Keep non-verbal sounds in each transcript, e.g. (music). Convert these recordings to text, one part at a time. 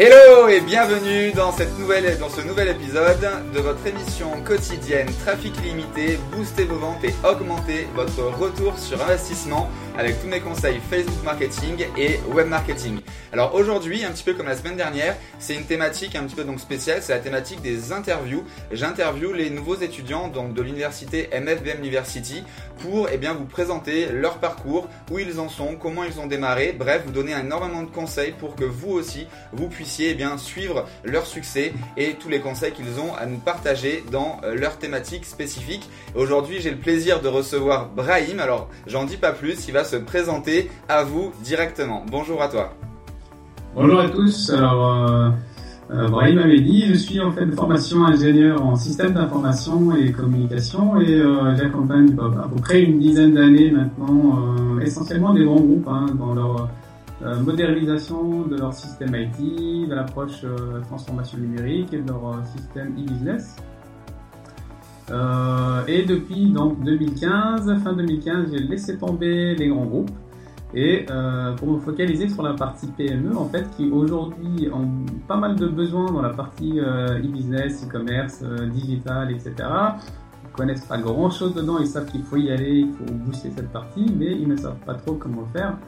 Hello et bienvenue dans, cette nouvelle, dans ce nouvel épisode de votre émission quotidienne Trafic Limité, boostez vos ventes et augmentez votre retour sur investissement avec tous mes conseils Facebook marketing et web marketing. Alors aujourd'hui, un petit peu comme la semaine dernière, c'est une thématique un petit peu donc spéciale, c'est la thématique des interviews. J'interview les nouveaux étudiants donc de l'université MFBM University pour eh bien, vous présenter leur parcours, où ils en sont, comment ils ont démarré, bref, vous donner énormément de conseils pour que vous aussi, vous puissiez eh bien, suivre leur succès et tous les conseils qu'ils ont à nous partager dans euh, leur thématique spécifique. Aujourd'hui, j'ai le plaisir de recevoir Brahim, alors j'en dis pas plus, il va se présenter à vous directement. Bonjour à toi. Bonjour à tous. Alors, euh, euh, Brahim avait dit, je suis en fait de formation ingénieur en système d'information et communication et euh, j'accompagne à peu près une dizaine d'années maintenant euh, essentiellement des grands groupes hein, dans leur euh, modernisation de leur système IT, de l'approche transformation numérique et de leur système e-business. Et depuis donc 2015, fin 2015, j'ai laissé tomber les grands groupes et euh, pour me focaliser sur la partie PME, en fait, qui aujourd'hui ont pas mal de besoins dans la partie euh, e-business, e-commerce, euh, digital, etc. Ils connaissent pas grand chose dedans, ils savent qu'il faut y aller, il faut booster cette partie, mais ils ne savent pas trop comment faire.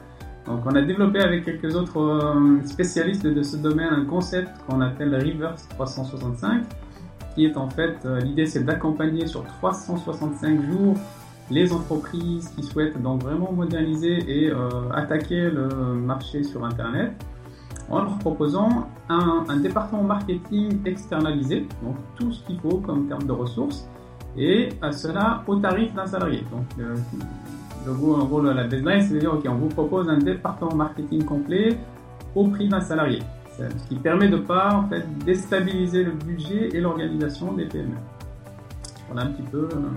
Donc on a développé avec quelques autres euh, spécialistes de ce domaine un concept qu'on appelle Reverse 365, qui est en fait, euh, l'idée c'est d'accompagner sur 365 jours les entreprises qui souhaitent donc vraiment moderniser et euh, attaquer le marché sur Internet en leur proposant un, département marketing externalisé, donc tout ce qu'il faut comme terme de ressources, et à cela au tarif d'un salarié. Donc, euh, le, en gros, la deadline, c'est de dire, OK, on vous propose un département marketing complet au prix d'un salarié. Ce qui permet de ne pas déstabiliser le budget et l'organisation des PME. Voilà un petit peu euh,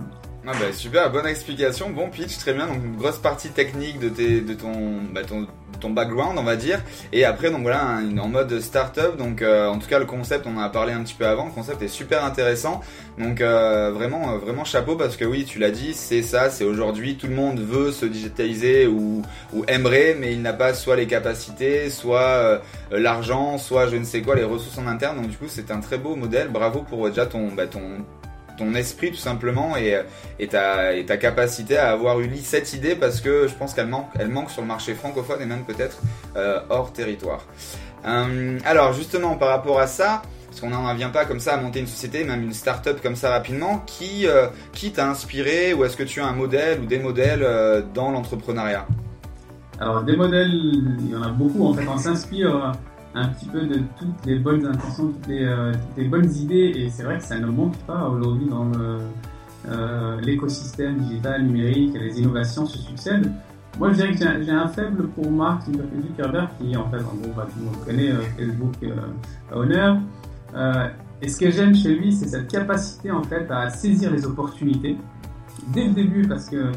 ah bah super, bonne explication, bon pitch, très bien. Donc une grosse partie technique de, tes, de ton, bah ton, ton background, on va dire. Et après, donc voilà, en mode startup. Donc euh, en tout cas, le concept, on en a parlé un petit peu avant. Le concept est super intéressant. Donc euh, vraiment, euh, vraiment chapeau parce que oui, tu l'as dit, c'est ça, c'est aujourd'hui tout le monde veut se digitaliser ou, ou aimerait, mais il n'a pas soit les capacités, soit l'argent, soit je ne sais quoi, les ressources en interne. Donc du coup, c'est un très beau modèle. Bravo pour déjà ton, bah, ton ton esprit tout simplement et, et, ta, ta capacité à avoir eu cette idée parce que je pense qu'elle manque, elle manque sur le marché francophone et même peut-être euh, hors territoire. Euh, alors justement par rapport à ça, parce qu'on n'en vient pas comme ça à monter une société, même une start-up comme ça rapidement, qui, euh, qui t'a inspiré ou est-ce que tu as un modèle ou des modèles dans l'entrepreneuriat? Alors des modèles, il y en a beaucoup en fait, on s'inspire un petit peu de toutes les bonnes intentions, toutes les, euh, toutes les bonnes idées. Et c'est vrai que ça ne manque pas aujourd'hui dans euh, l'écosystème digital, numérique, les innovations se succèdent. Moi, je dirais que j'ai un, faible pour Mark Zuckerberg, qui en fait, en gros, bah, tout le monde connaît, euh, Facebook Owner. Euh, et ce que j'aime chez lui, c'est cette capacité en fait à saisir les opportunités dès le début, parce que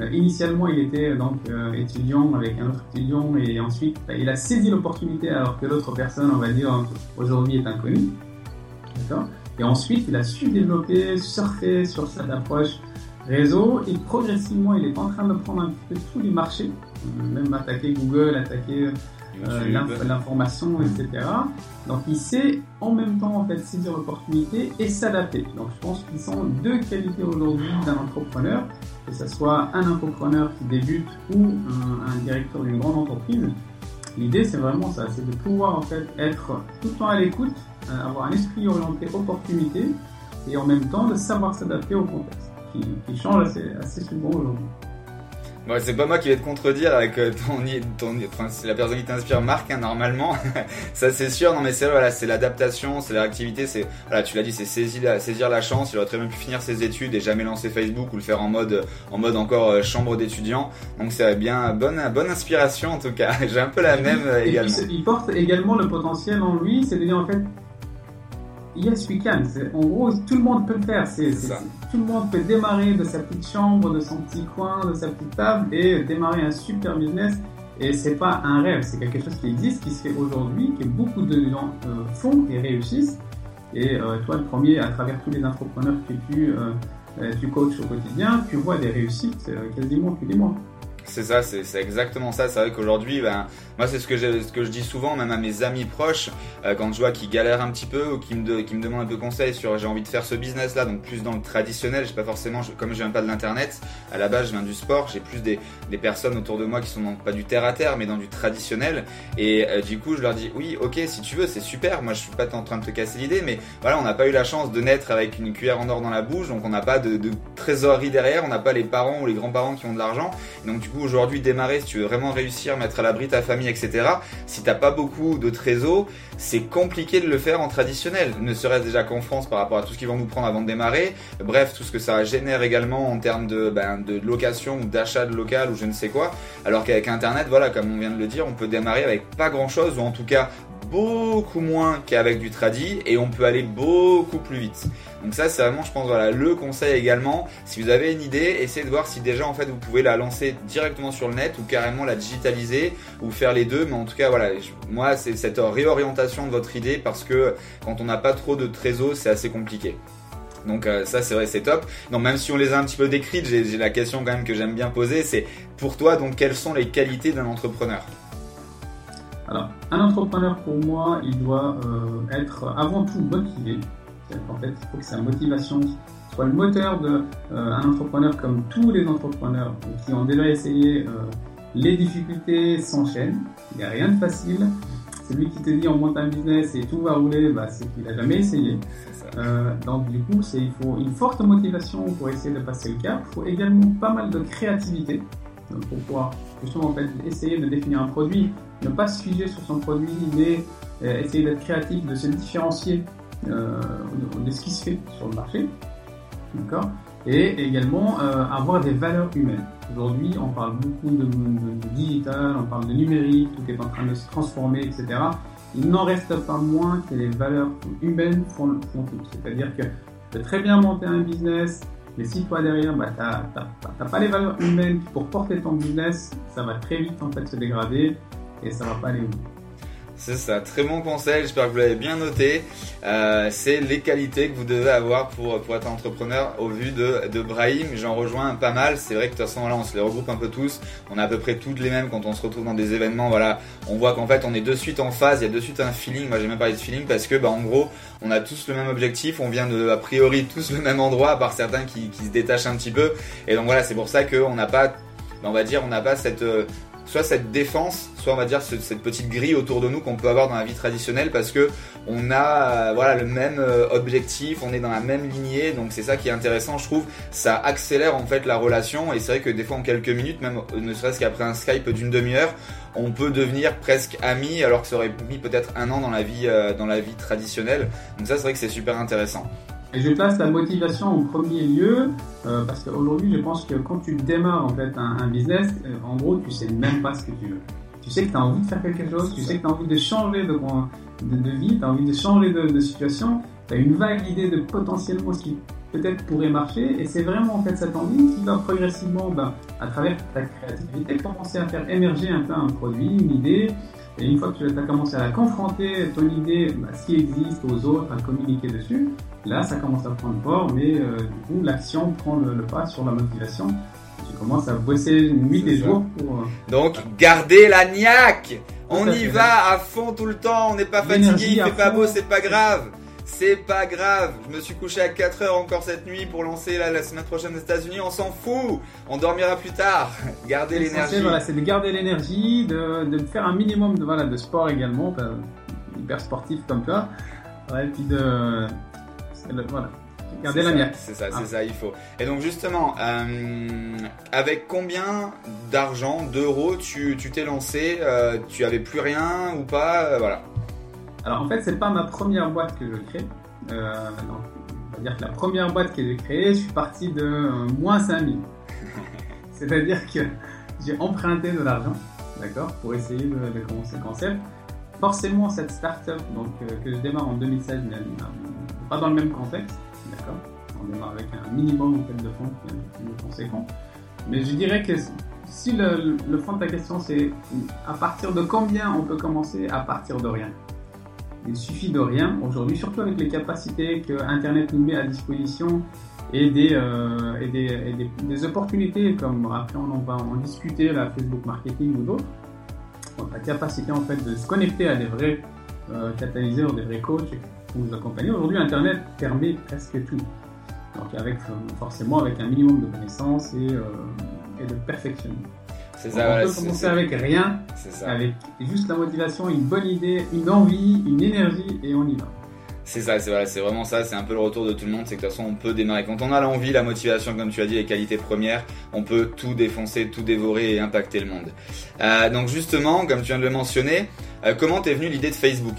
euh, initialement, il était donc euh, étudiant avec un autre étudiant et ensuite bah, il a saisi l'opportunité alors que l'autre personne, on va dire, aujourd'hui est inconnue. D'accord? Et ensuite, il a su développer, surfer sur cette approche réseau et progressivement, il est en train de prendre un petit peu tous les marchés, même attaquer Google, attaquer euh, l'information, etc. Donc il sait en même temps en fait saisir l'opportunité et s'adapter. Donc je pense qu'ils sont deux qualités aujourd'hui d'un entrepreneur, que ce soit un entrepreneur qui débute ou un, un directeur d'une grande entreprise. L'idée c'est vraiment ça, c'est de pouvoir en fait être tout le temps à l'écoute, euh, avoir un esprit orienté opportunité et en même temps de savoir s'adapter au contexte qui, qui change assez, assez souvent aujourd'hui. C'est pas moi qui vais te contredire avec euh, ton, la personne qui t'inspire Marc hein, normalement. (laughs) Ça c'est sûr. Non mais c'est voilà c'est l'adaptation c'est la réactivité c'est voilà tu l'as dit c'est saisir, saisir la chance. Il aurait très bien pu finir ses études et jamais lancer Facebook ou le faire en mode en mode encore euh, chambre d'étudiant. Donc c'est bien bonne bonne inspiration en tout cas. (laughs) J'ai un peu la même et également. il porte également le potentiel en lui c'est de dire en fait Yes, we can. En gros, tout le monde peut le faire. C'est, tout le monde peut démarrer de sa petite chambre, de son petit coin, de sa petite table et démarrer un super business. Et c'est pas un rêve, c'est quelque chose qui existe, qui se fait aujourd'hui, que beaucoup de gens euh, font et réussissent. Et euh, toi, le premier, à travers tous les entrepreneurs que tu, euh, tu coaches au quotidien, tu vois des réussites quasiment tous les mois. C'est ça, c'est exactement ça. C'est vrai qu'aujourd'hui, ben, Moi, c'est ce que, ce que je dis souvent, même à mes amis proches, euh, quand je vois qu'ils galèrent un petit peu ou qu'ils me, qui me demandent un peu conseil sur j'ai envie de faire ce business-là, donc plus dans le traditionnel, j'ai pas forcément, comme je viens pas de l'internet, à la base je viens du sport, j'ai plus des, des, personnes autour de moi qui sont pas du terre à terre, mais dans du traditionnel. Et euh, du coup, je leur dis oui, ok, si tu veux, c'est super. Moi, je suis pas en train de te casser l'idée, mais voilà, on n'a pas eu la chance de naître avec une cuillère en or dans la bouche, donc on n'a pas de, de, trésorerie derrière, on n'a pas les parents ou les grands-parents qui ont de l'argent. Donc du coup, aujourd'hui, démarrer, si tu veux vraiment réussir, mettre à l'abri ta famille, etc. Si t'as pas beaucoup de trésor, c'est compliqué de le faire en traditionnel. Ne serait-ce déjà qu'en France par rapport à tout ce qu'ils vont nous prendre avant de démarrer. Bref, tout ce que ça génère également en termes de, ben, de location ou d'achat de local ou je ne sais quoi. Alors qu'avec Internet, voilà, comme on vient de le dire, on peut démarrer avec pas grand-chose ou en tout cas beaucoup moins qu'avec du tradi et on peut aller beaucoup plus vite. Donc ça c'est vraiment je pense le conseil également. Si vous avez une idée, essayez de voir si déjà en fait vous pouvez la lancer directement sur le net ou carrément la digitaliser ou faire les deux. Mais en tout cas voilà, moi c'est cette réorientation de votre idée parce que quand on n'a pas trop de trésor c'est assez compliqué. Donc euh, ça c'est vrai c'est top. Donc même si on les a un petit peu décrites, j'ai la question quand même que j'aime bien poser, c'est pour toi donc quelles sont les qualités d'un entrepreneur? Alors, un entrepreneur pour moi, il doit euh, être avant tout motivé. En fait, il faut que sa motivation soit le moteur d'un euh, entrepreneur comme tous les entrepreneurs qui ont déjà essayé. Euh, les difficultés s'enchaînent, il n'y a rien de facile. Celui qui te dit on monte un business et tout va rouler, bah, c'est qu'il n'a jamais essayé. donc du coup, il faut une forte motivation pour essayer de passer le cap. Il faut également pas mal de créativité pour pouvoir justement en fait, essayer de définir un produit ne pas se figer sur son produit, mais euh, essayer d'être créatif, de se différencier euh, de ce qui se fait sur le marché. D'accord? Et également euh, avoir des valeurs humaines. Aujourd'hui, on parle beaucoup de, digital, on parle de numérique, tout est en train de se transformer, etc. Il n'en reste pas moins que les valeurs humaines font, font tout. C'est-à-dire que tu peux très bien monter un business, mais si toi derrière, bah, tu n'as pas les valeurs humaines pour porter ton business, ça va très vite en fait se dégrader et ça va pas aller où. C'est ça, très bon conseil, j'espère que vous l'avez bien noté. Euh, c'est les qualités que vous devez avoir pour, être entrepreneur au vu de, de Brahim. J'en rejoins pas mal, c'est vrai que de toute façon là on se les regroupe un peu tous, on a à peu près toutes les mêmes quand on se retrouve dans des événements, voilà, on voit qu'en fait on est de suite en phase, il y a de suite un feeling, moi j'ai même parlé de feeling parce que bah, en gros on a tous le même objectif, on vient de a priori tous le même endroit à part certains qui, qui se détachent un petit peu et donc voilà c'est pour ça qu'on n'a pas on va dire on n'a pas cette euh, soit cette défense, soit on va dire cette petite grille autour de nous qu'on peut avoir dans la vie traditionnelle parce que on a euh, voilà le même euh, objectif, on est dans la même lignée, donc c'est ça qui est intéressant, je trouve. Ça accélère en fait la relation et c'est vrai que des fois en quelques minutes, même euh, ne serait-ce qu'après un Skype d'une demi-heure, on peut devenir presque amis alors que ça aurait mis peut-être un an dans la vie dans la vie traditionnelle. Donc ça c'est vrai que c'est super intéressant. Et je place la motivation en premier lieu euh, parce qu'aujourd'hui, je pense que quand tu démarres en fait un, business, euh, en gros, tu sais même pas ce que tu veux. Tu sais que tu as envie de faire quelque chose, tu sais que tu as envie de changer de, de, vie, tu as envie de changer de, situation, tu as une vague idée de potentiellement ce qui peut-être pourrait marcher et c'est vraiment en fait cette envie qui va progressivement, ben, à travers ta créativité, commencer à faire émerger un peu un produit, une idée, et une fois que tu as commencé à confronter, ton idée, bah, ce qui existe aux autres, à communiquer dessus, là, ça commence à prendre forme mais euh, du coup, l'action prend le, pas sur la motivation. Tu commences à bosser nuit et jour pour... Euh, Donc, garder la niaque. On y va à fond tout le temps, on n'est pas fatigué, il fait pas beau, c'est pas grave c'est pas grave. Je me suis couché à 4 heures encore cette nuit pour lancer la semaine prochaine aux États-Unis. On s'en fout. On dormira plus tard. (laughs) Garder l'énergie. Voilà, c'est de garder l'énergie, de, faire un minimum de, voilà, de sport également, hyper sportif comme toi. et puis de. Voilà. Garder la niaque. C'est ça, c'est ah. ça, il faut. Et donc justement, euh, avec combien d'argent, d'euros tu t'es lancé euh, Tu avais plus rien ou pas euh, Voilà. Alors en fait, c'est pas ma première boîte que je crée. Euh, on va dire que la première boîte que j'ai créée, je suis parti de euh, moins 5000. (laughs) C'est-à-dire que j'ai emprunté de l'argent, d'accord, pour essayer de, commencer le concept. Forcément, cette start-up donc, euh, que je démarre en 2016 n'est pas dans le même contexte, d'accord. On démarre avec un minimum en fait, de fonds qui est conséquent. Mais je dirais que si le, le fond de ta question c'est à partir de combien on peut commencer à partir de rien? Il suffit de rien aujourd'hui, surtout avec les capacités que Internet nous met à disposition et des, euh, et des, des, opportunités comme après on va en discuter, la Facebook marketing ou d'autres. la capacité en fait de se connecter à des vrais euh, catalyseurs, des vrais coachs pour nous accompagner. Aujourd'hui, Internet permet presque tout. Donc avec forcément avec un minimum de connaissances et, et de perfection. C'est ça, on peut commencer avec rien, avec juste la motivation, une bonne idée, une envie, une énergie et on y va. C'est ça, c'est vraiment ça, c'est un peu le retour de tout le monde, c'est que de toute façon on peut démarrer. Quand on a l'envie, la motivation, comme tu as dit, les qualités premières, on peut tout défoncer, tout dévorer et impacter le monde. Euh, donc justement, comme tu viens de le mentionner, euh, comment t'es venu l'idée de Facebook?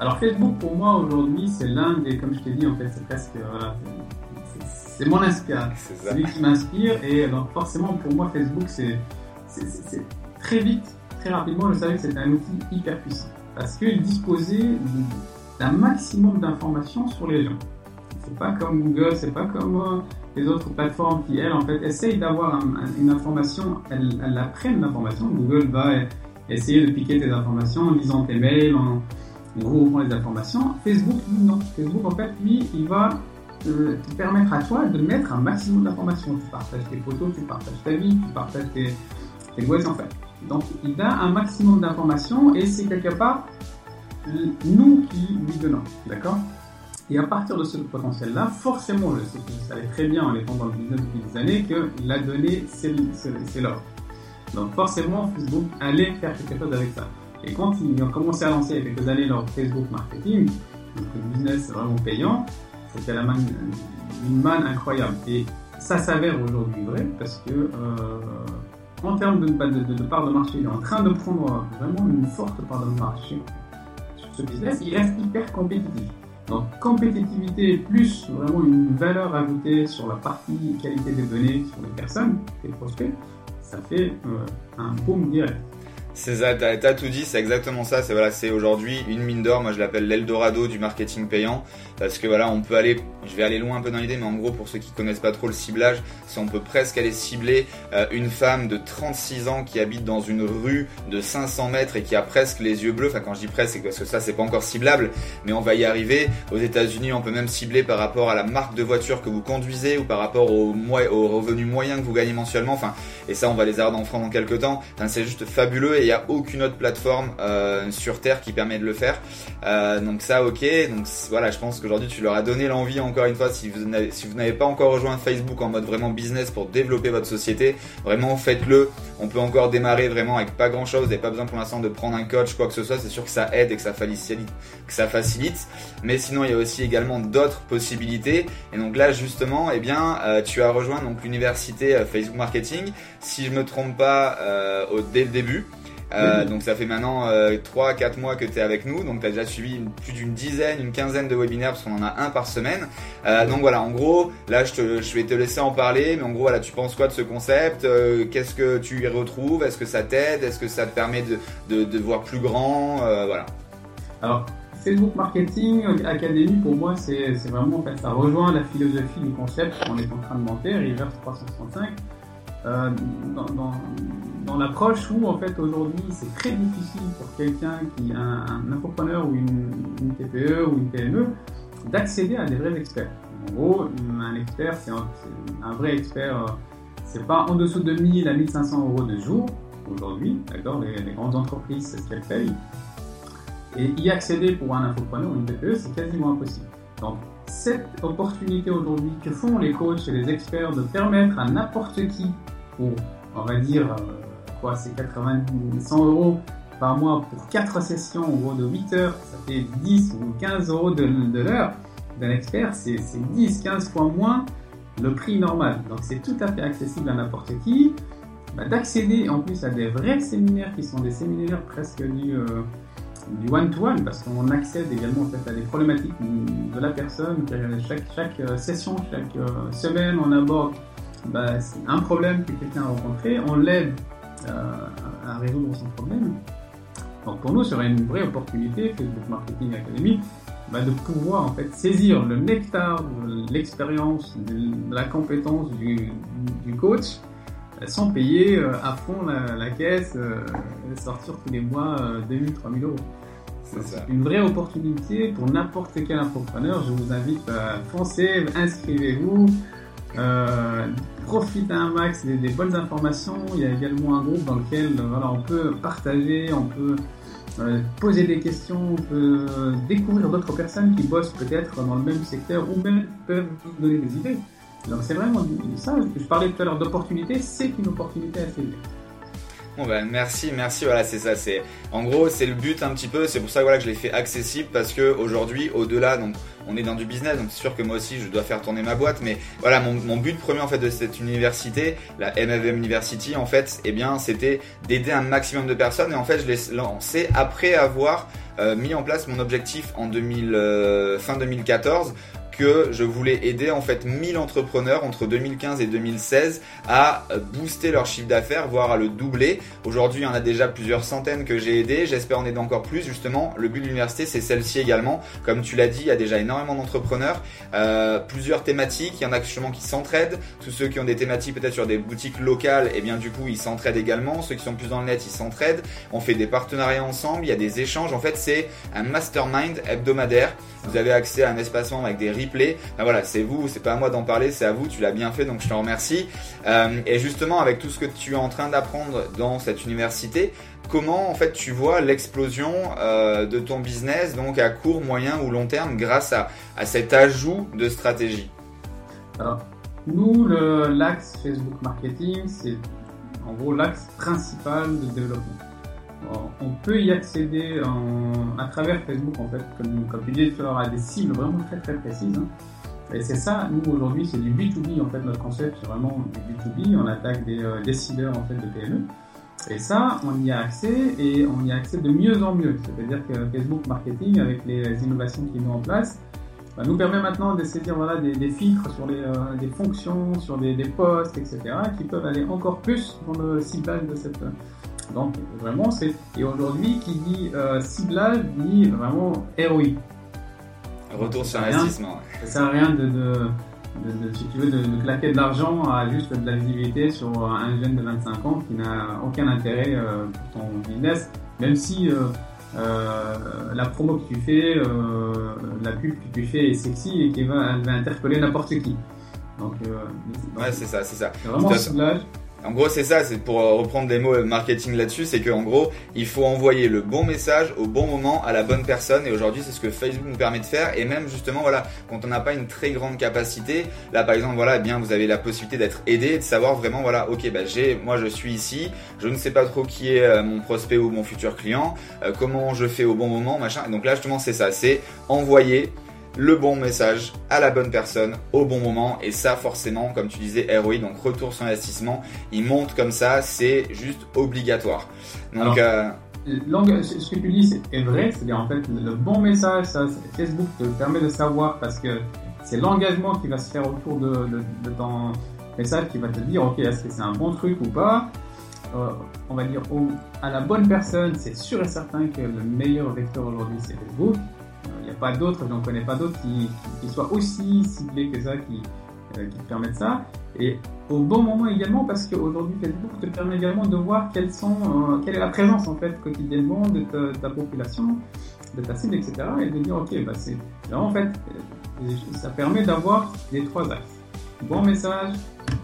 Alors Facebook pour moi aujourd'hui c'est l'un des, comme je t'ai dit en fait, c'est presque, voilà, c'est mon inspiration. C'est lui qui m'inspire et donc forcément pour moi Facebook c'est très vite, très rapidement, je savais que c'était un outil hyper puissant parce qu'il disposait un maximum d'informations sur les gens. C'est pas comme Google, c'est pas comme euh, les autres plateformes qui, elles, en fait, essayent d'avoir une information, elles, elles apprennent l'information. Google va essayer de piquer tes informations en lisant tes mails, en, regroupant les informations. Facebook, non. Facebook, en fait, lui, il va permettre à toi de mettre un maximum d'informations. Tu partages tes photos, tu partages ta vie, tu partages tes, tes en fait. Donc, il a un maximum d'informations et c'est quelque part nous qui lui donnons. D'accord? Et à partir de ce potentiel-là, forcément, je sais je savais très bien en étant dans le business depuis des années que la donnée, c'est l'or. Donc forcément, Facebook allait faire quelque chose avec ça. Et quand ils ont commencé à lancer il y a quelques années leur Facebook marketing, donc le business vraiment payant, c'était la manne, une manne incroyable. Et ça s'avère aujourd'hui vrai parce que euh, en termes de, de, part de marché, il est en train de prendre vraiment une forte part de marché ce business, il reste hyper compétitif. Donc compétitivité plus vraiment une valeur ajoutée sur la partie qualité des données sur les personnes, les prospects, ça fait euh, un boom direct. C'est t'as tout dit, c'est exactement ça. C'est voilà, c'est aujourd'hui une mine d'or. Moi, je l'appelle l'Eldorado du marketing payant parce que voilà, on peut aller, je vais aller loin un peu dans l'idée, mais en gros, pour ceux qui connaissent pas trop le ciblage, si on peut presque aller cibler euh, une femme de 36 ans qui habite dans une rue de 500 mètres et qui a presque les yeux bleus. Enfin, quand je dis presque, c'est parce que ça, c'est pas encore ciblable, mais on va y arriver. Aux États-Unis, on peut même cibler par rapport à la marque de voiture que vous conduisez ou par rapport au, au revenu moyen que vous gagnez mensuellement. Enfin, et ça, on va les avoir en France dans quelques temps. Enfin, c'est juste fabuleux n'y a aucune autre plateforme euh, sur Terre qui permet de le faire. Euh, donc ça, ok. Donc voilà, je pense qu'aujourd'hui tu leur as donné l'envie encore une fois. Si vous n'avez pas encore rejoint Facebook en mode vraiment business pour développer votre société, vraiment faites-le. On peut encore démarrer vraiment avec pas grand chose. Vous n'avez pas besoin pour l'instant de prendre un coach quoi que ce soit. C'est sûr que ça aide et que ça facilite. Mais sinon, il y a aussi également d'autres possibilités. Et donc là, justement, eh bien, euh, tu as rejoint donc l'université Facebook Marketing. Si je me trompe pas, dès le début. Euh, donc ça fait maintenant euh, 3-4 mois que tu es avec nous, donc tu as déjà suivi plus d'une dizaine, une quinzaine de webinaires parce qu'on en a un par semaine. Euh, donc voilà, en gros, là je, te, je vais te laisser en parler, mais en gros voilà, tu penses quoi de ce concept? Euh, Qu'est-ce que tu y retrouves? Est-ce que ça t'aide? Est-ce que ça te permet de, de, de voir plus grand? Voilà. Alors Facebook Marketing Academy pour moi c'est vraiment en fait ça rejoint la philosophie du concept qu'on est en train de monter, Reverse 365. Euh, dans, l'approche où en fait aujourd'hui c'est très difficile pour quelqu'un qui a un, entrepreneur ou une, une, TPE ou une PME d'accéder à des vrais experts. En gros, un expert, c'est un, un, vrai expert, euh, c'est pas en dessous de 1000 à 1500 euros de jour aujourd'hui, d'accord les, les, grandes entreprises, c'est ce qu'elles payent. Et y accéder pour un entrepreneur ou une TPE, c'est quasiment impossible. Donc, cette opportunité aujourd'hui que font les coachs et les experts de permettre à n'importe qui, pour, on va dire, euh, quoi, c'est 80, 100 euros par mois pour 4 sessions, en gros, de 8 heures, ça fait 10 ou 15 euros de, l'heure d'un expert, c'est 10, 15 fois moins le prix normal. Donc, c'est tout à fait accessible à n'importe qui. Bah, D'accéder en plus à des vrais séminaires qui sont des séminaires presque du. Euh, du one-to-one parce qu'on accède également en fait, à des problématiques de la personne. Chaque, chaque euh, session, chaque euh, semaine, on aborde bah, un problème que quelqu'un a rencontré, on l'aide euh, à résoudre son problème. Donc pour nous, ce serait une vraie opportunité, Facebook Marketing Academy, bah, de pouvoir en fait saisir le nectar l'expérience, la compétence du coach sans payer à fond la, la caisse, euh, sortir tous les mois 2000, 3000 euros. C'est une vraie opportunité pour n'importe quel entrepreneur. Je vous invite à foncer, inscrivez-vous. euh, profite un max des, bonnes informations. Il y a également un groupe dans lequel voilà, on peut partager, on peut euh, poser des questions, on peut découvrir d'autres personnes qui bossent peut-être dans le même secteur ou même peuvent nous donner des idées. Donc c'est vraiment ça, je parlais tout à l'heure d'opportunité, c'est une opportunité à saisir. Bon ben merci, merci, voilà c'est ça, c'est en gros c'est le but un petit peu, c'est pour ça voilà, que je l'ai fait accessible parce que aujourd'hui au-delà donc on est dans du business donc c'est sûr que moi aussi je dois faire tourner ma boîte. Mais voilà mon, but premier en fait de cette université, la MFM University en fait, eh bien c'était d'aider un maximum de personnes. Et en fait je l'ai lancé après avoir euh, mis en place mon objectif en 2000, euh, fin 2014 que je voulais aider en fait 1000 entrepreneurs entre 2015 et 2016 à booster leur chiffre d'affaires, voire à le doubler. Aujourd'hui, il y en a déjà plusieurs centaines que j'ai aidé. J'espère en aider encore plus. Justement, le but de l'université, c'est celle-ci également. Comme tu l'as dit, il y a déjà énormément d'entrepreneurs, euh, plusieurs thématiques. Il y en a justement qui s'entraident. Tous ceux qui ont des thématiques peut-être sur des boutiques locales, et eh bien du coup, ils s'entraident également. Ceux qui sont plus dans le net, ils s'entraident. On fait des partenariats ensemble. Il y a des échanges. En fait, c'est un mastermind hebdomadaire. Vous avez accès à un espacement avec des replays. Ben voilà, c'est vous, c'est pas à moi d'en parler, c'est à vous. Tu l'as bien fait, donc je te remercie. Euh, et justement, avec tout ce que tu es en train d'apprendre dans cette université, comment en fait tu vois l'explosion euh, de ton business, donc à court, moyen ou long terme, grâce à, à cet ajout de stratégie? Alors, nous, l'axe Facebook Marketing, c'est en gros l'axe principal de développement on peut y accéder à travers Facebook, en fait, comme, comme tu disais, à des cibles vraiment très très précises. Hein. Et c'est ça, nous aujourd'hui, c'est du B2B, en fait, notre concept, c'est vraiment du B2B, on attaque des euh, décideurs, en fait, de PME. Et ça, on y a accès et on y a accès de mieux en mieux. C'est-à-dire que Facebook Marketing, avec les innovations qu'il met en place, bah, nous permet maintenant de saisir voilà, des, filtres sur les, euh, des fonctions, sur des, des posts, etc., qui peuvent aller encore plus dans le ciblage de cette, donc vraiment, c'est et aujourd'hui qui dit euh, ciblage dit vraiment ROI. Retour sur investissement. Ça sert à rien de, de, de, si tu veux, de, claquer de l'argent à juste de la visibilité sur un jeune de 25 ans qui n'a aucun intérêt euh, pour ton business, même si euh, la promo que tu fais, la pub que tu fais est sexy et qui va, va interpeller n'importe qui. Donc, ouais, c'est ça, c'est ça. Vraiment ciblage. En gros, c'est ça, c'est pour euh, reprendre des mots euh, marketing là-dessus, c'est qu'en gros, il faut envoyer le bon message au bon moment à la bonne personne. Et aujourd'hui, c'est ce que Facebook nous permet de faire. Et même justement, voilà, quand on n'a pas une très grande capacité, là par exemple, voilà, eh bien, vous avez la possibilité d'être aidé, de savoir vraiment, voilà, ok, bah j'ai, moi je suis ici, je ne sais pas trop qui est euh, mon prospect ou mon futur client, comment je fais au bon moment, machin. Et donc là, justement, c'est ça, c'est envoyer le bon message à la bonne personne au bon moment. Et ça, forcément, comme tu disais, ROI, donc retour sur investissement, il monte comme ça, c'est juste obligatoire. Donc, euh, ce que tu dis est vrai, c'est-à-dire en fait le bon message, ça, Facebook te permet de savoir parce que c'est l'engagement qui va se faire autour de, ton message qui va te dire ok est-ce que c'est un bon truc ou pas? Euh, on va dire à la bonne personne, c'est sûr et certain que le meilleur vecteur aujourd'hui c'est Facebook n'y a pas d'autres, je n'en connais pas d'autres qui, qui, soient aussi ciblés que ça, qui, euh, qui te permettent ça. Et au bon moment également, parce qu'aujourd'hui Facebook te permet également de voir quelles sont, euh, quelle est la présence en fait quotidiennement de ta, population, de ta cible, etc. Et de dire ok, bah c'est en fait, euh, ça permet d'avoir les trois axes. Bon message,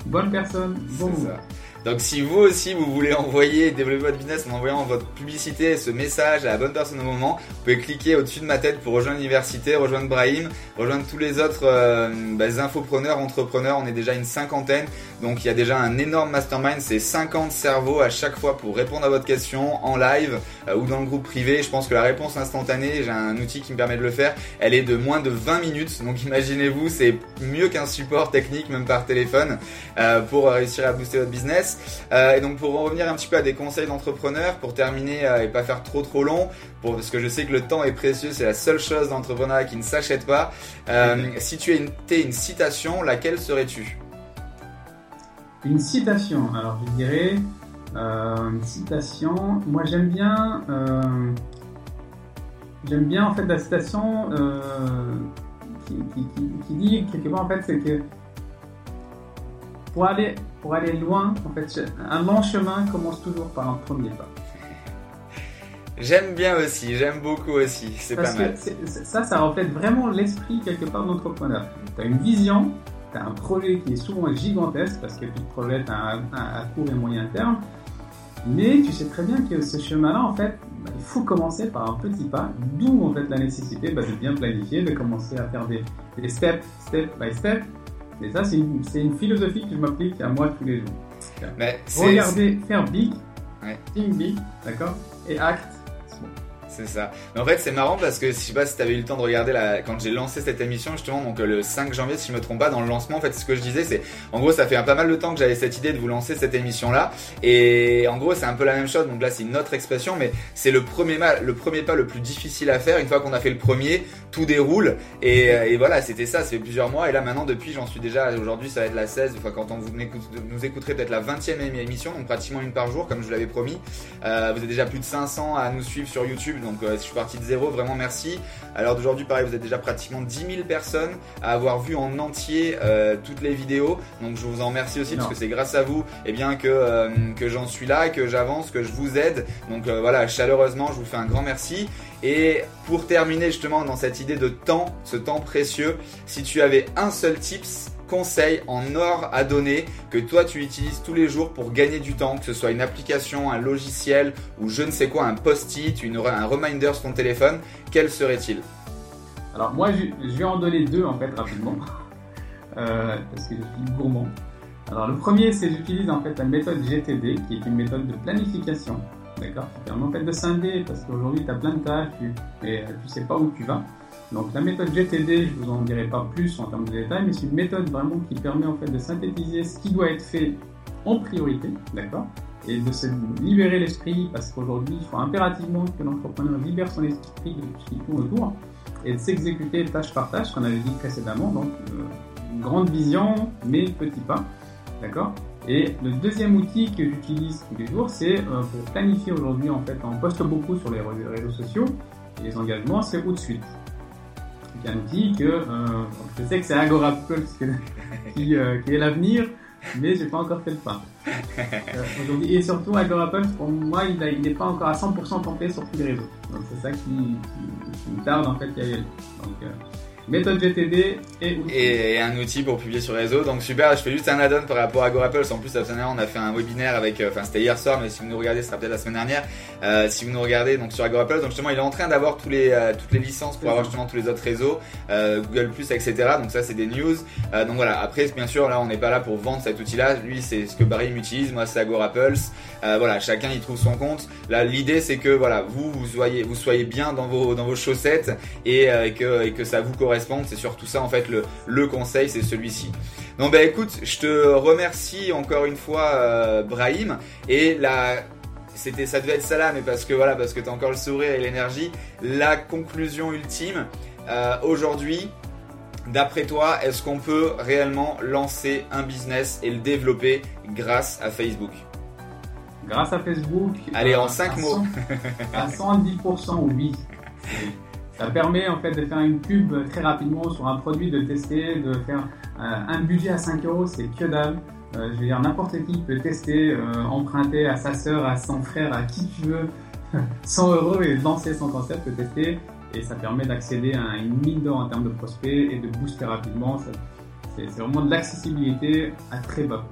bonne personne, bon moment. Donc si vous aussi vous voulez envoyer développer votre business en envoyant votre publicité, ce message à la bonne personne au moment, vous pouvez cliquer au-dessus de ma tête pour rejoindre l'université, rejoindre Brahim, rejoindre tous les autres euh, bah, infopreneurs, entrepreneurs. On est déjà une cinquantaine, donc il y a déjà un énorme mastermind. C'est 50 cerveaux à chaque fois pour répondre à votre question en live euh, ou dans le groupe privé. Je pense que la réponse instantanée, j'ai un outil qui me permet de le faire. Elle est de moins de 20 minutes, donc imaginez-vous, c'est mieux qu'un support technique même par téléphone euh, pour réussir à booster votre business. Euh, et donc pour en revenir un petit peu à des conseils d'entrepreneurs, pour terminer euh, et pas faire trop trop long, pour, parce que je sais que le temps est précieux, c'est la seule chose d'entrepreneuriat qui ne s'achète pas. Euh, si tu étais une citation, laquelle serais-tu? Une citation, alors je dirais une citation. Moi j'aime bien, j'aime bien en fait la citation qui, qui, qui, dit quelque part en fait c'est que pour aller, pour aller loin, en fait, un long chemin commence toujours par un premier pas. J'aime bien aussi, j'aime beaucoup aussi, c'est pas mal. ça, ça reflète vraiment l'esprit quelque part d'entrepreneur. Tu as une vision, tu as un projet qui est souvent gigantesque parce que tu te projettes à, à, court et moyen terme. Mais tu sais très bien que ce chemin-là, en fait, bah, il faut commencer par un petit pas, d'où en fait la nécessité bah, de bien planifier, de commencer à faire des, des steps, step by step. Et ça, c'est une, une, philosophie que je m'applique à moi tous les jours. Regardez, faire big, ouais. think big, d'accord, et act c'est ça. Mais en fait, c'est marrant parce que je sais pas si tu avais eu le temps de regarder la... quand j'ai lancé cette émission, justement, donc euh, le 5 janvier, si je me trompe pas, dans le lancement, en fait, ce que je disais, c'est en gros, ça fait un pas mal de temps que j'avais cette idée de vous lancer cette émission-là. Et en gros, c'est un peu la même chose. Donc là, c'est une autre expression, mais c'est le premier, le premier pas le plus difficile à faire. Une fois qu'on a fait le premier, tout déroule. Et, euh, et voilà, c'était ça, ça fait plusieurs mois. Et là, maintenant, depuis, j'en suis déjà, aujourd'hui, ça va être la 16. Enfin, quand on vous nous écouterez peut-être la 20e émission, donc pratiquement une par jour, comme je l'avais promis. Euh, vous êtes déjà plus de 500 à nous suivre sur YouTube, donc euh, je suis parti de zéro, vraiment merci. Alors d'aujourd'hui, pareil, vous êtes déjà pratiquement 10 000 personnes à avoir vu en entier euh, toutes les vidéos. Donc je vous en remercie aussi parce que c'est grâce à vous et eh bien, que, euh, que j'en suis là, que j'avance, que je vous aide. Donc voilà, chaleureusement, je vous fais un grand merci. Et pour terminer justement dans cette idée de temps, ce temps précieux, si tu avais un seul tips conseil en or à donner que toi tu utilises tous les jours pour gagner du temps, que ce soit une application, un logiciel ou je ne sais quoi, un post-it, un reminder sur ton téléphone, quel serait-il? Alors moi je, vais en donner deux en fait rapidement (laughs) euh, parce que je suis gourmand. Alors le premier c'est j'utilise en fait la méthode GTD qui est une méthode de planification. D'accord fait de scinder parce qu'aujourd'hui tu as plein de tâches et tu sais pas où tu vas. Donc la méthode GTD, je vous en dirai pas plus en termes de détails, mais c'est une méthode vraiment qui permet en fait de synthétiser ce qui doit être fait en priorité, d'accord Et de se libérer l'esprit, parce qu'aujourd'hui, il faut impérativement que l'entrepreneur libère son esprit de ce qui tourne autour et de s'exécuter tâche par tâche, qu'on avait dit précédemment. Donc, euh, grande vision, mais petit pas, d'accord et le deuxième outil que j'utilise tous les jours, c'est euh, pour planifier aujourd'hui, en fait, on poste beaucoup sur les réseaux sociaux, et les engagements, c'est Outsuite un outil que euh, je sais que c'est Agora (laughs) qui, euh, qui est l'avenir, mais j'ai pas encore fait le pas. Et surtout Agorapulse, pour moi, il n'est pas encore à 100% tenté sur tous les réseaux. Donc c'est ça qui, me tarde en fait à y aller. Méthode GTD et, et, un outil pour publier sur réseau. Donc super, je fais juste un add-on par rapport à GoRapples. En plus, la semaine dernière, on a fait un webinaire avec, euh, enfin c'était hier soir, mais si vous nous regardez, ce sera peut-être la semaine dernière. Euh, si vous nous regardez donc sur GoRapples, donc justement, il est en train d'avoir tous les euh, toutes les licences pour avoir justement tous les autres réseaux, euh, Google etc. Donc ça, c'est des news. Euh, donc voilà. Après, bien sûr, là, on n'est pas là pour vendre cet outil-là. Lui, c'est ce que Barry utilise. Moi, c'est GoRapples. voilà, chacun y trouve son compte. Là, l'idée, c'est que voilà, vous vous soyez vous soyez bien dans vos dans vos chaussettes et, que et que ça vous correspond c'est surtout ça en fait le, le conseil, c'est celui-ci. Donc bah écoute, je te remercie encore une fois euh, Brahim et la c'était ça devait être ça là mais parce que voilà parce que tu as encore le sourire et l'énergie, la conclusion ultime euh, aujourd'hui D'après toi, est-ce qu'on peut réellement lancer un business et le développer grâce à Facebook? Grâce à Facebook Allez, en 5 mots. à (laughs) 110% oui. Ça permet en fait de faire une pub très rapidement sur un produit, de tester, de faire euh, un budget à 5 euros, c'est que dalle. Euh, je veux dire, n'importe qui peut tester, euh, emprunter à sa sœur, à son frère, à qui tu veux, (laughs) 100 euros et lancer son concept, tester. Et ça permet d'accéder à une mine d'or en termes de prospects et de booster rapidement. C'est vraiment de l'accessibilité à très bas.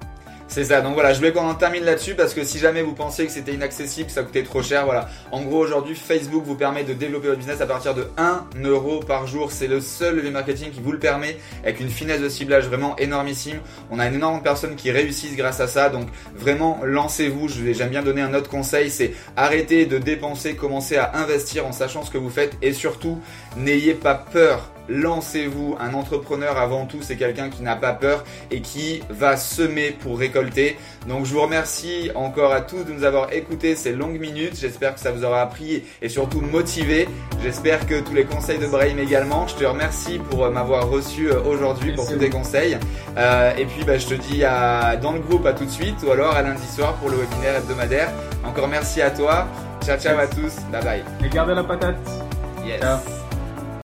C'est ça, donc voilà, je voulais qu'on en termine là-dessus parce que si jamais vous pensiez que c'était inaccessible, que ça coûtait trop cher, voilà. En gros, aujourd'hui, Facebook vous permet de développer votre business à partir de 1 euro par jour. C'est le seul levier marketing qui vous le permet avec une finesse de ciblage vraiment énormissime. On a une énorme de personnes qui réussissent grâce à ça, donc vraiment lancez-vous. J'aime bien donner un autre conseil, c'est arrêter de dépenser, commencer à investir en sachant ce que vous faites et surtout, n'ayez pas peur lancez-vous. Un entrepreneur avant tout, c'est quelqu'un qui n'a pas peur et qui va semer pour récolter. Donc je vous remercie encore à tous de nous avoir écoutés ces longues minutes. J'espère que ça vous aura appris et surtout motivé. J'espère que tous les conseils de Brahim également. Je te remercie pour euh, m'avoir reçu euh, aujourd'hui pour tous tes conseils. Euh, et puis bah, je te dis à, dans le groupe à tout de suite ou alors à lundi soir pour le webinaire hebdomadaire. Encore merci à toi. Ciao ciao à tous. Bye bye. Et gardez la patate. Yes.